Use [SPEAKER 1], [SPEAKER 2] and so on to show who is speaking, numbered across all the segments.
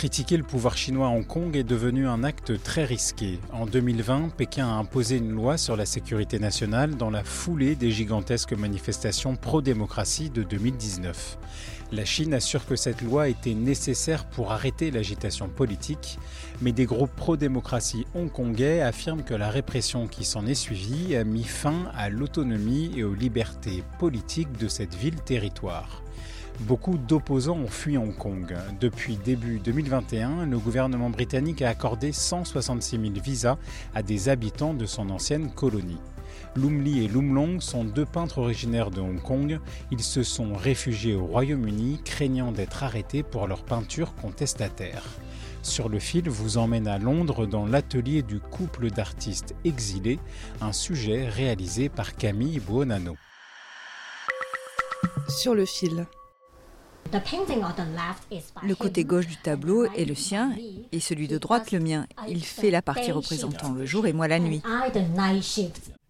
[SPEAKER 1] Critiquer le pouvoir chinois à Hong Kong est devenu un acte très risqué. En 2020, Pékin a imposé une loi sur la sécurité nationale dans la foulée des gigantesques manifestations pro-démocratie de 2019. La Chine assure que cette loi était nécessaire pour arrêter l'agitation politique, mais des groupes pro-démocratie hongkongais affirment que la répression qui s'en est suivie a mis fin à l'autonomie et aux libertés politiques de cette ville-territoire. Beaucoup d'opposants ont fui Hong Kong. Depuis début 2021, le gouvernement britannique a accordé 166 000 visas à des habitants de son ancienne colonie. Lum et Lum Long sont deux peintres originaires de Hong Kong. Ils se sont réfugiés au Royaume-Uni, craignant d'être arrêtés pour leurs peintures contestataires. Sur le fil vous emmène à Londres dans l'atelier du couple d'artistes exilés, un sujet réalisé par Camille Buonanno.
[SPEAKER 2] Sur le fil.
[SPEAKER 3] Le côté gauche du tableau est le sien et celui de droite le mien. Il fait la partie représentant le jour et moi la nuit.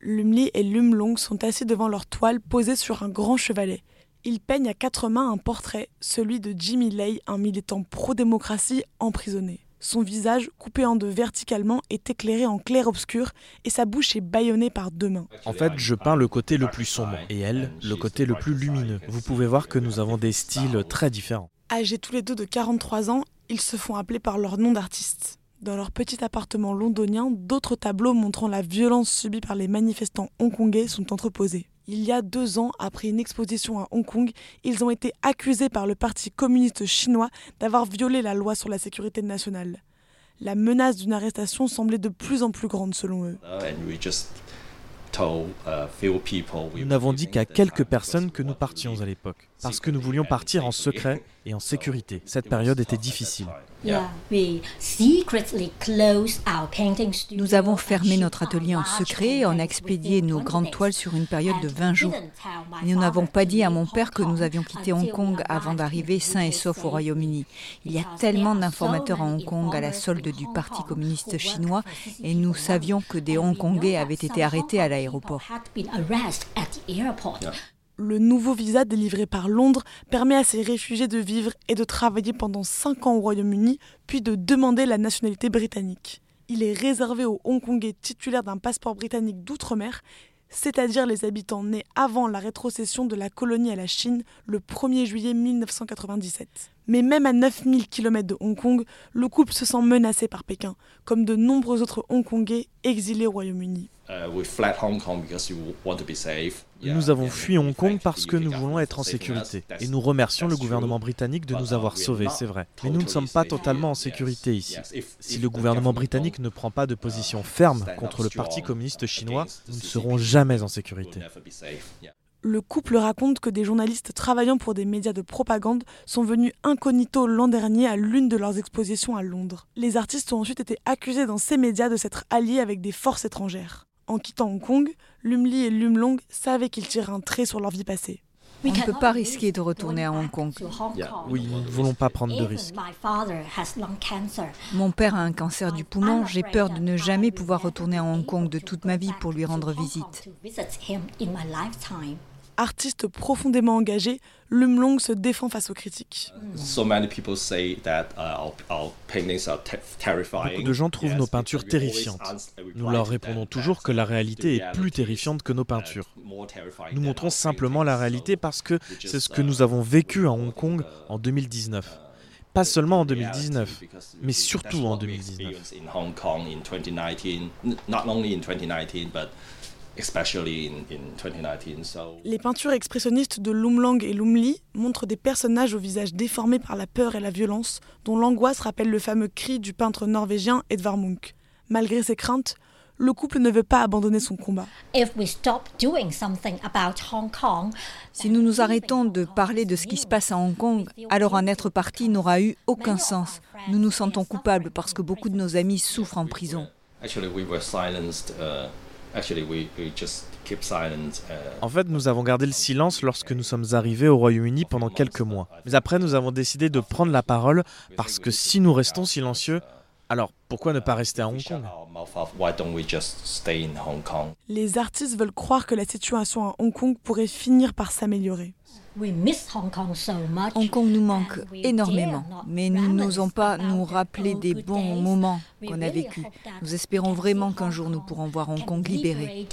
[SPEAKER 2] Lumli et Lumlong sont assis devant leur toile posée sur un grand chevalet. Ils peignent à quatre mains un portrait, celui de Jimmy Lay, un militant pro-démocratie emprisonné. Son visage, coupé en deux verticalement, est éclairé en clair-obscur et sa bouche est bâillonnée par deux mains.
[SPEAKER 4] En fait, je peins le côté le plus sombre et elle, le côté le plus lumineux. Vous pouvez voir que nous avons des styles très différents.
[SPEAKER 2] Âgés tous les deux de 43 ans, ils se font appeler par leur nom d'artiste. Dans leur petit appartement londonien, d'autres tableaux montrant la violence subie par les manifestants hongkongais sont entreposés. Il y a deux ans, après une exposition à Hong Kong, ils ont été accusés par le Parti communiste chinois d'avoir violé la loi sur la sécurité nationale. La menace d'une arrestation semblait de plus en plus grande selon eux.
[SPEAKER 4] Nous n'avons dit qu'à quelques personnes que nous partions à l'époque, parce que nous voulions partir en secret et en sécurité. Cette période était difficile.
[SPEAKER 3] Nous avons fermé notre atelier en secret et on a expédié nos grandes toiles sur une période de 20 jours. Nous n'avons pas dit à mon père que nous avions quitté Hong Kong avant d'arriver sains et saufs au Royaume-Uni. Il y a tellement d'informateurs à Hong Kong à la solde du Parti communiste chinois et nous savions que des Hongkongais avaient été arrêtés à l'aéroport.
[SPEAKER 2] Le nouveau visa délivré par Londres permet à ces réfugiés de vivre et de travailler pendant 5 ans au Royaume-Uni, puis de demander la nationalité britannique. Il est réservé aux Hongkongais titulaires d'un passeport britannique d'outre-mer, c'est-à-dire les habitants nés avant la rétrocession de la colonie à la Chine le 1er juillet 1997. Mais même à 9000 km de Hong Kong, le couple se sent menacé par Pékin, comme de nombreux autres Hongkongais exilés au Royaume-Uni.
[SPEAKER 4] Nous avons fui Hong Kong parce que nous voulons être en sécurité. Et nous remercions le gouvernement britannique de nous avoir sauvés, c'est vrai. Mais nous ne sommes pas totalement en sécurité ici. Si le gouvernement britannique ne prend pas de position ferme contre le Parti communiste chinois, nous ne serons jamais en sécurité.
[SPEAKER 2] Le couple raconte que des journalistes travaillant pour des médias de propagande sont venus incognito l'an dernier à l'une de leurs expositions à Londres. Les artistes ont ensuite été accusés dans ces médias de s'être alliés avec des forces étrangères. En quittant Hong Kong, Lumli et Lumlong savaient qu'ils tirent un trait sur leur vie passée.
[SPEAKER 3] On ne peut pas risquer de retourner à Hong Kong.
[SPEAKER 4] Oui, nous ne voulons pas prendre de risques.
[SPEAKER 3] Mon père a un cancer du poumon, j'ai peur de ne jamais pouvoir retourner à Hong Kong de toute ma vie pour lui rendre visite.
[SPEAKER 2] Artiste profondément engagé, Lumlong se défend face aux critiques.
[SPEAKER 4] Beaucoup de gens trouvent nos peintures terrifiantes. Nous leur répondons toujours que la réalité est plus terrifiante que nos peintures. Nous montrons simplement la réalité parce que c'est ce que nous avons vécu à Hong Kong en 2019. Pas seulement en 2019, mais surtout en 2019.
[SPEAKER 2] Les peintures expressionnistes de Lum Lang et Lum Li montrent des personnages au visage déformé par la peur et la violence, dont l'angoisse rappelle le fameux cri du peintre norvégien Edvard Munch. Malgré ses craintes, le couple ne veut pas abandonner son combat.
[SPEAKER 3] Si nous nous arrêtons de parler de ce qui se passe à Hong Kong, alors en être parti n'aura eu aucun sens. Nous nous sentons coupables parce que beaucoup de nos amis souffrent en prison.
[SPEAKER 4] En fait, nous avons gardé le silence lorsque nous sommes arrivés au Royaume-Uni pendant quelques mois. Mais après, nous avons décidé de prendre la parole parce que si nous restons silencieux, alors pourquoi ne pas rester à Hong Kong?
[SPEAKER 2] Les artistes veulent croire que la situation à Hong Kong pourrait finir par s'améliorer.
[SPEAKER 3] Hong Kong nous manque énormément, mais nous n'osons pas nous rappeler des bons moments qu'on a vécus. Nous espérons vraiment qu'un jour nous pourrons voir Hong Kong libéré.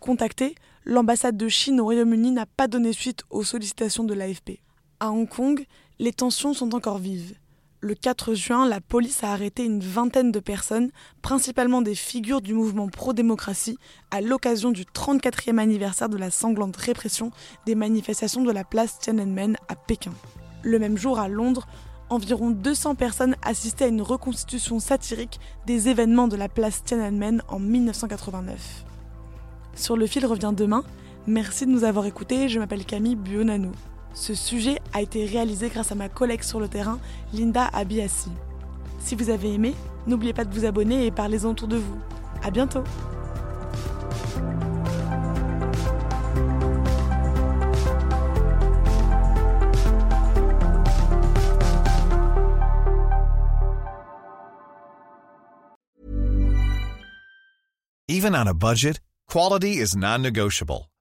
[SPEAKER 2] Contacté, l'ambassade de Chine au Royaume-Uni n'a pas donné suite aux sollicitations de l'AFP. À Hong Kong, les tensions sont encore vives le 4 juin, la police a arrêté une vingtaine de personnes, principalement des figures du mouvement pro-démocratie, à l'occasion du 34e anniversaire de la sanglante répression des manifestations de la place Tiananmen à Pékin. Le même jour, à Londres, environ 200 personnes assistaient à une reconstitution satirique des événements de la place Tiananmen en 1989. Sur le fil revient demain. Merci de nous avoir écoutés. Je m'appelle Camille Buonannou. Ce sujet a été réalisé grâce à ma collègue sur le terrain, Linda Abiassi. Si vous avez aimé, n'oubliez pas de vous abonner et parlez-en autour de vous. À bientôt!
[SPEAKER 5] Even on a budget, quality is non-negotiable.